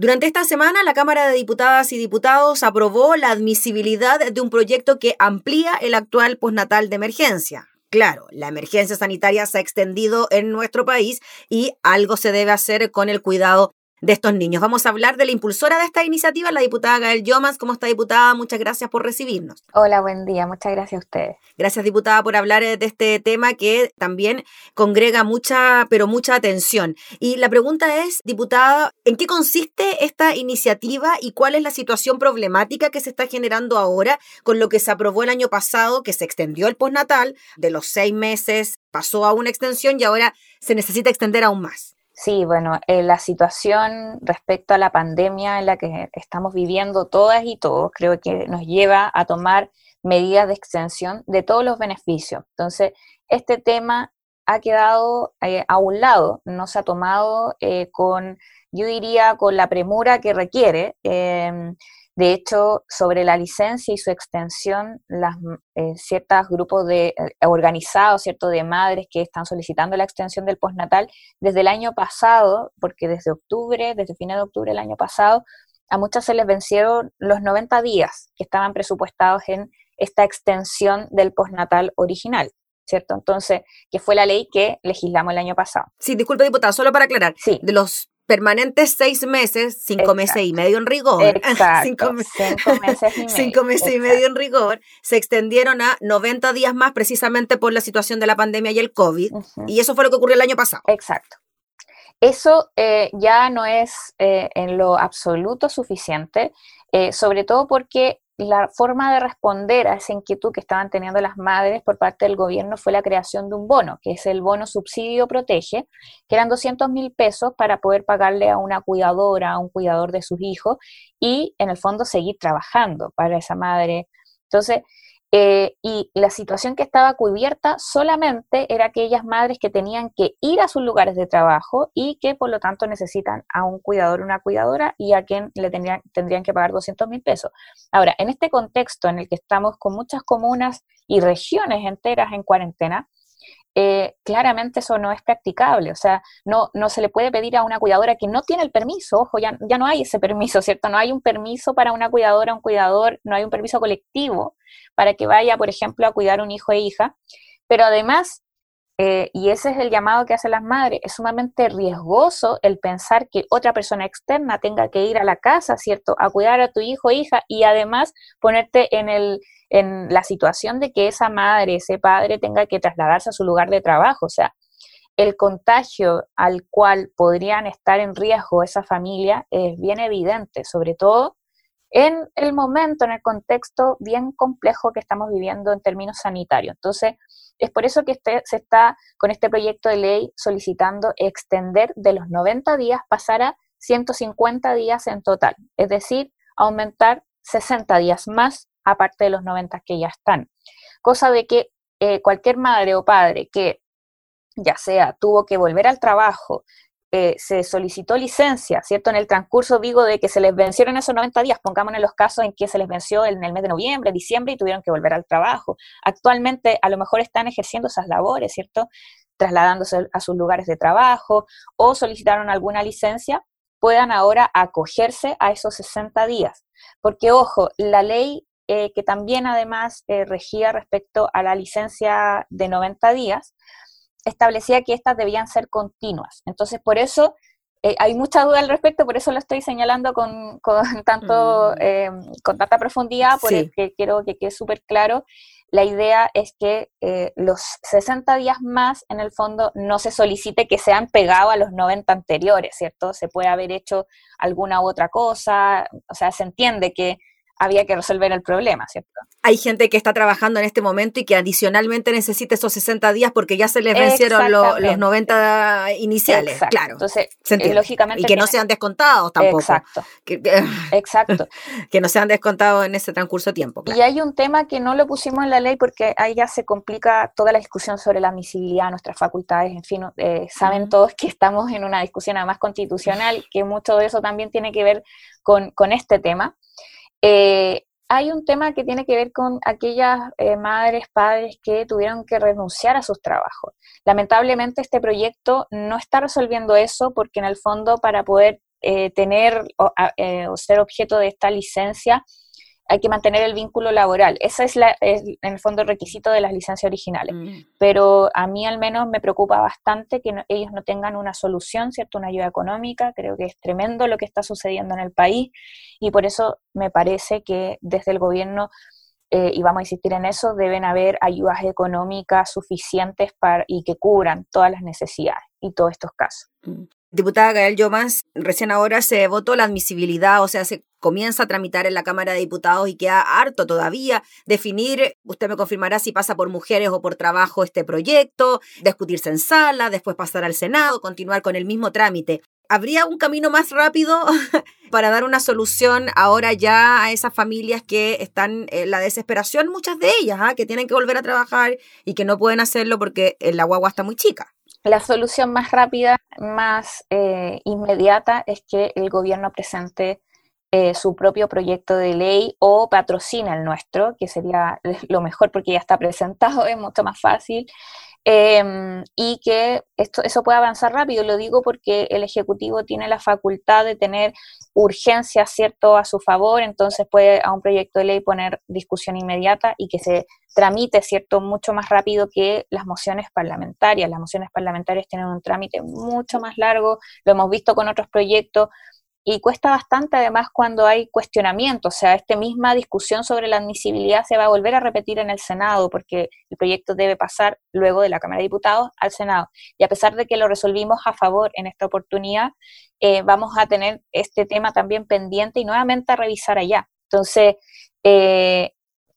Durante esta semana, la Cámara de Diputadas y Diputados aprobó la admisibilidad de un proyecto que amplía el actual postnatal de emergencia. Claro, la emergencia sanitaria se ha extendido en nuestro país y algo se debe hacer con el cuidado de estos niños. Vamos a hablar de la impulsora de esta iniciativa, la diputada Gael Yomas. ¿Cómo está, diputada? Muchas gracias por recibirnos. Hola, buen día. Muchas gracias a ustedes. Gracias, diputada, por hablar eh, de este tema que también congrega mucha, pero mucha atención. Y la pregunta es, diputada, ¿en qué consiste esta iniciativa y cuál es la situación problemática que se está generando ahora con lo que se aprobó el año pasado, que se extendió el postnatal de los seis meses, pasó a una extensión y ahora se necesita extender aún más? Sí, bueno, eh, la situación respecto a la pandemia en la que estamos viviendo todas y todos, creo que nos lleva a tomar medidas de extensión de todos los beneficios. Entonces, este tema ha quedado eh, a un lado, no se ha tomado eh, con, yo diría, con la premura que requiere. De hecho, sobre la licencia y su extensión, las eh, ciertos grupos de eh, organizados, cierto, de madres que están solicitando la extensión del postnatal desde el año pasado, porque desde octubre, desde fines de octubre del año pasado, a muchas se les vencieron los 90 días que estaban presupuestados en esta extensión del postnatal original. ¿cierto? Entonces, que fue la ley que legislamos el año pasado. Sí, disculpe, diputada, solo para aclarar. Sí. De los permanentes seis meses, cinco meses y medio en rigor. Exacto. cinco, meses y medio. Cinco meses y medio en rigor. Se extendieron a 90 días más precisamente por la situación de la pandemia y el COVID. Y eso fue lo que ocurrió el año pasado. Exacto. Eso eh, ya no es eh, en lo absoluto suficiente, eh, sobre todo porque la forma de responder a esa inquietud que estaban teniendo las madres por parte del gobierno fue la creación de un bono, que es el bono subsidio protege, que eran 200 mil pesos para poder pagarle a una cuidadora, a un cuidador de sus hijos y en el fondo seguir trabajando para esa madre. Entonces, eh, y la situación que estaba cubierta solamente era aquellas madres que tenían que ir a sus lugares de trabajo y que por lo tanto necesitan a un cuidador, una cuidadora y a quien le tendrían, tendrían que pagar 200 mil pesos. Ahora, en este contexto en el que estamos con muchas comunas y regiones enteras en cuarentena, eh, claramente eso no es practicable. O sea, no, no se le puede pedir a una cuidadora que no tiene el permiso, ojo, ya, ya no hay ese permiso, ¿cierto? No hay un permiso para una cuidadora, un cuidador, no hay un permiso colectivo para que vaya, por ejemplo, a cuidar un hijo e hija. Pero además, eh, y ese es el llamado que hacen las madres, es sumamente riesgoso el pensar que otra persona externa tenga que ir a la casa, ¿cierto?, a cuidar a tu hijo e hija y además ponerte en el en la situación de que esa madre, ese padre tenga que trasladarse a su lugar de trabajo. O sea, el contagio al cual podrían estar en riesgo esa familia es bien evidente, sobre todo en el momento, en el contexto bien complejo que estamos viviendo en términos sanitarios. Entonces, es por eso que este, se está con este proyecto de ley solicitando extender de los 90 días, pasar a 150 días en total, es decir, aumentar 60 días más aparte de los 90 que ya están. Cosa de que eh, cualquier madre o padre que ya sea tuvo que volver al trabajo, eh, se solicitó licencia, ¿cierto? En el transcurso, digo, de que se les vencieron esos 90 días, pongamos en los casos en que se les venció en el mes de noviembre, diciembre y tuvieron que volver al trabajo. Actualmente, a lo mejor están ejerciendo esas labores, ¿cierto? Trasladándose a sus lugares de trabajo o solicitaron alguna licencia, puedan ahora acogerse a esos 60 días. Porque, ojo, la ley eh, que también además eh, regía respecto a la licencia de 90 días, establecía que estas debían ser continuas. Entonces, por eso eh, hay mucha duda al respecto, por eso lo estoy señalando con, tanto, mm. con tanta profundidad, porque quiero que quede súper claro. La idea es que los 60 días más, en el fondo, no se solicite que sean pegados a los 90 anteriores, ¿cierto? Se puede haber hecho alguna u otra cosa, o sea, se entiende que había que resolver el problema, ¿cierto? Hay gente que está trabajando en este momento y que adicionalmente necesita esos 60 días porque ya se les vencieron los 90 iniciales, claro. Entonces, eh, lógicamente... Y que no sean descontados tampoco. Exacto. Exacto. que no sean descontados en ese transcurso de tiempo. Y hay un tema que no lo pusimos en la ley porque ahí ya se complica toda la discusión sobre la admisibilidad, nuestras facultades, en fin, eh, saben todos que estamos en una discusión además constitucional, que mucho de eso también tiene que ver con, con este tema. Eh, hay un tema que tiene que ver con aquellas eh, madres, padres que tuvieron que renunciar a sus trabajos. Lamentablemente este proyecto no está resolviendo eso porque en el fondo para poder eh, tener eh, o, ser objeto de esta licencia, hay que mantener el vínculo laboral. Ese es, en el fondo el requisito de las licencias originales. Mm. Pero a mí al menos me preocupa bastante que ellos no tengan una solución, ¿cierto? Una ayuda económica. Creo que es tremendo lo que está sucediendo en el país y por eso me parece que desde el gobierno eh, y vamos a insistir en eso, deben haber ayudas económicas suficientes para, y que cubran todas las necesidades y todos estos casos. Mm. Diputada Gael Yomas, recién ahora se votó la admisibilidad, o sea, se comienza a tramitar en la Cámara de Diputados y queda harto todavía definir, usted me confirmará si pasa por mujeres o por trabajo este proyecto, discutirse en sala, después pasar al Senado, continuar con el mismo trámite. ¿Habría un camino más rápido para dar una solución ahora ya a esas familias que están en la desesperación, muchas de ellas, ¿ah? que tienen que volver a trabajar y que no pueden hacerlo porque la guagua está muy chica? La solución más rápida, más eh, inmediata, es que el gobierno presente eh, su propio proyecto de ley o patrocina el nuestro, que sería lo mejor porque ya está presentado, es mucho más fácil, Em, y que esto, eso pueda avanzar rápido. Lo digo porque el Ejecutivo tiene la facultad de tener urgencia, ¿cierto?, a su favor, entonces puede a un proyecto de ley poner discusión inmediata y que se tramite, ¿cierto?, mucho más rápido que las mociones parlamentarias. Las mociones parlamentarias tienen un trámite mucho más largo, lo hemos visto con otros proyectos y cuesta bastante además cuando hay cuestionamiento, o sea, esta misma discusión sobre la admisibilidad se va a volver a repetir en el Senado porque el proyecto debe pasar luego de la Cámara de Diputados al Senado. Y a pesar de que lo resolvimos a favor en esta oportunidad, eh, vamos a tener este tema también pendiente y nuevamente a revisar allá. Entonces, eh,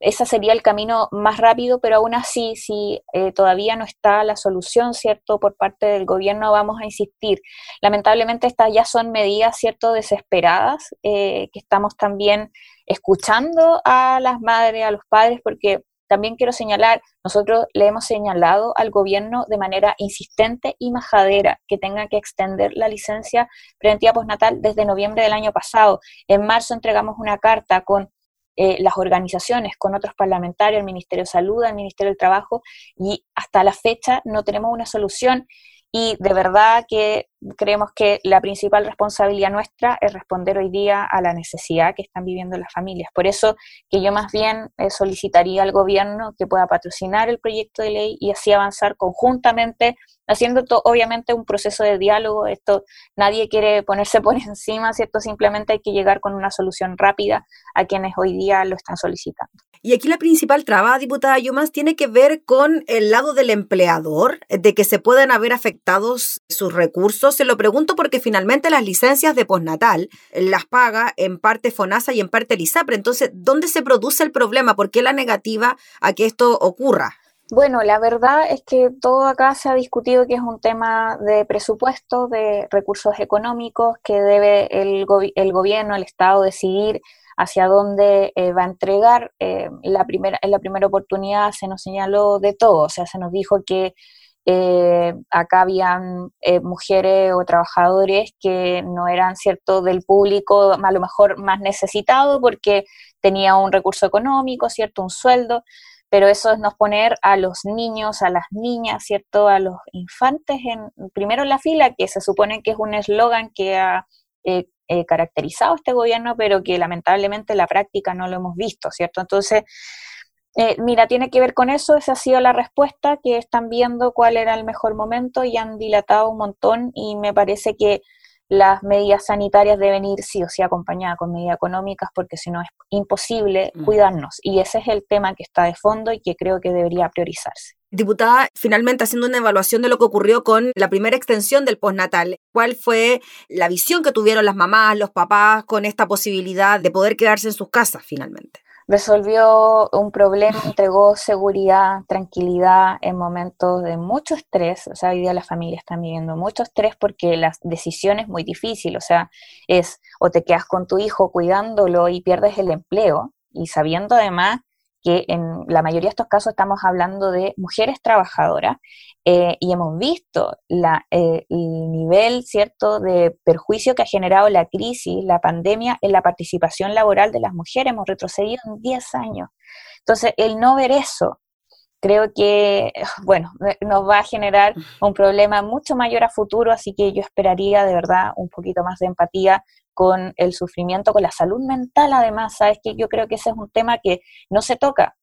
ese sería el camino más rápido, pero aún así, si eh, todavía no está la solución, ¿cierto?, por parte del gobierno, vamos a insistir. Lamentablemente estas ya son medidas, ¿cierto?, desesperadas, eh, que estamos también escuchando a las madres, a los padres, porque también quiero señalar, nosotros le hemos señalado al gobierno de manera insistente y majadera que tenga que extender la licencia preventiva postnatal desde noviembre del año pasado. En marzo entregamos una carta con eh, las organizaciones, con otros parlamentarios, el Ministerio de Salud, el Ministerio del Trabajo, y hasta la fecha no tenemos una solución y de verdad que creemos que la principal responsabilidad nuestra es responder hoy día a la necesidad que están viviendo las familias. Por eso que yo más bien eh, solicitaría al gobierno que pueda patrocinar el proyecto de ley y así avanzar conjuntamente, haciendo obviamente un proceso de diálogo. Esto nadie quiere ponerse por encima, ¿cierto? Simplemente hay que llegar con una solución rápida a quienes hoy día lo están solicitando. Y aquí la principal traba, diputada Yumas, tiene que ver con el lado del empleador, de que se puedan haber afectados sus recursos. Se lo pregunto porque finalmente las licencias de postnatal las paga en parte FONASA y en parte el. Entonces, ¿dónde se produce el problema? ¿Por qué la negativa a que esto ocurra? Bueno, la verdad es que todo acá se ha discutido que es un tema de presupuesto, de recursos económicos, que debe el, el gobierno, el Estado decidir hacia dónde eh, va a entregar. Eh, la primera, en la primera oportunidad se nos señaló de todo, o sea, se nos dijo que eh, acá habían mujeres o trabajadores que no eran cierto del público a lo mejor más necesitado porque tenía un recurso económico, cierto, un sueldo, pero eso es nos poner a los niños, a las niñas, cierto, a los infantes en primero en la fila, que se supone que es un eslogan que ha eh, caracterizado este gobierno, pero que lamentablemente en la práctica no lo hemos visto, ¿cierto? Entonces, eh, mira, tiene que ver con eso, esa ha sido la respuesta, que están viendo cuál era el mejor momento y han dilatado un montón y me parece que las medidas sanitarias deben ir sí o sí acompañadas con medidas económicas porque si no es imposible mm. cuidarnos y ese es el tema que está de fondo y que creo que debería priorizarse. Diputada, finalmente haciendo una evaluación de lo que ocurrió con la primera extensión del postnatal, ¿cuál fue la visión que tuvieron las mamás, los papás con esta posibilidad de poder quedarse en sus casas finalmente? Resolvió un problema, entregó seguridad, tranquilidad en momentos de mucho estrés. O sea, hoy día las familias están viviendo mucho estrés porque la decisión es muy difícil. O sea, es o te quedas con tu hijo cuidándolo y pierdes el empleo y sabiendo además que en la mayoría de estos casos estamos hablando de mujeres trabajadoras eh, y hemos visto la, eh, el nivel cierto de perjuicio que ha generado la crisis, la pandemia en la participación laboral de las mujeres. Hemos retrocedido en 10 años. Entonces, el no ver eso creo que, bueno, nos va a generar un problema mucho mayor a futuro, así que yo esperaría de verdad un poquito más de empatía con el sufrimiento, con la salud mental además, sabes que yo creo que ese es un tema que no se toca,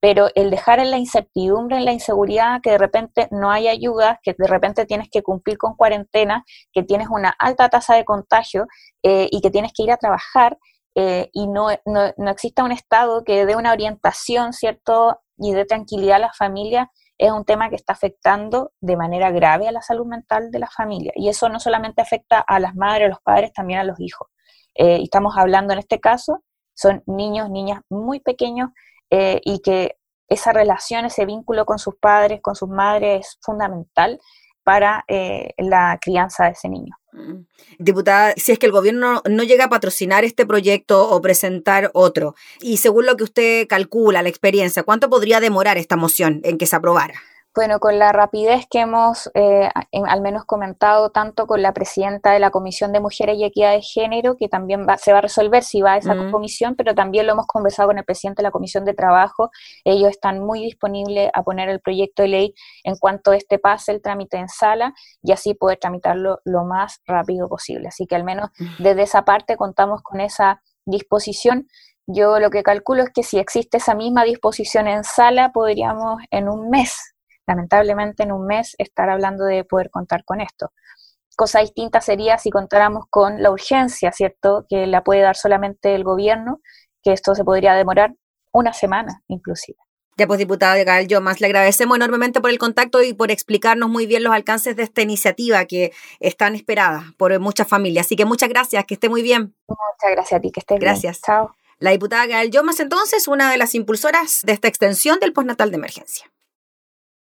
pero el dejar en la incertidumbre, en la inseguridad, que de repente no hay ayuda, que de repente tienes que cumplir con cuarentena, que tienes una alta tasa de contagio eh, y que tienes que ir a trabajar eh, y no, no, no, exista un Estado que dé una orientación, ¿cierto? Y dé tranquilidad a la familia, es un tema que está afectando de manera grave a la salud mental de la familia. Y eso no solamente afecta a las madres, a los padres, también a los hijos. Eh, estamos hablando en este caso, son niños, niñas muy pequeños eh, y que esa relación, ese vínculo con sus padres, con sus madres es fundamental para eh, la crianza de ese niño. Mm. Diputada, si es que el gobierno no llega a patrocinar este proyecto o presentar otro, y según lo que usted calcula, la experiencia, ¿cuánto podría demorar esta moción en que se aprobara? Bueno, con la rapidez que hemos eh, al menos comentado tanto con la presidenta de la Comisión de Mujeres y Equidad de Género, que también se va a resolver si va a esa comisión, pero también lo hemos conversado con el presidente de la Comisión de Trabajo. Ellos están muy disponibles a poner el proyecto de ley en cuanto este pase el trámite en sala y así poder tramitarlo lo más rápido posible. Así que al menos desde esa parte contamos con esa disposición. Yo lo que calculo es que si existe esa misma disposición en sala, podríamos en un mes lamentablemente en un mes estar hablando de poder contar con esto. Cosa distinta sería si contáramos con la urgencia, ¿cierto? Que la puede dar solamente el gobierno, que esto se podría demorar una semana inclusive. Ya pues, diputada de Gal, yo más le agradecemos enormemente por el contacto y por explicarnos muy bien los alcances de esta iniciativa que están esperadas por muchas familias. Así que muchas gracias, que esté muy bien. Muchas gracias a ti, que estés bien. Gracias. Chao. La diputada Gael Yomas, entonces, una de las impulsoras de esta extensión del postnatal de emergencia.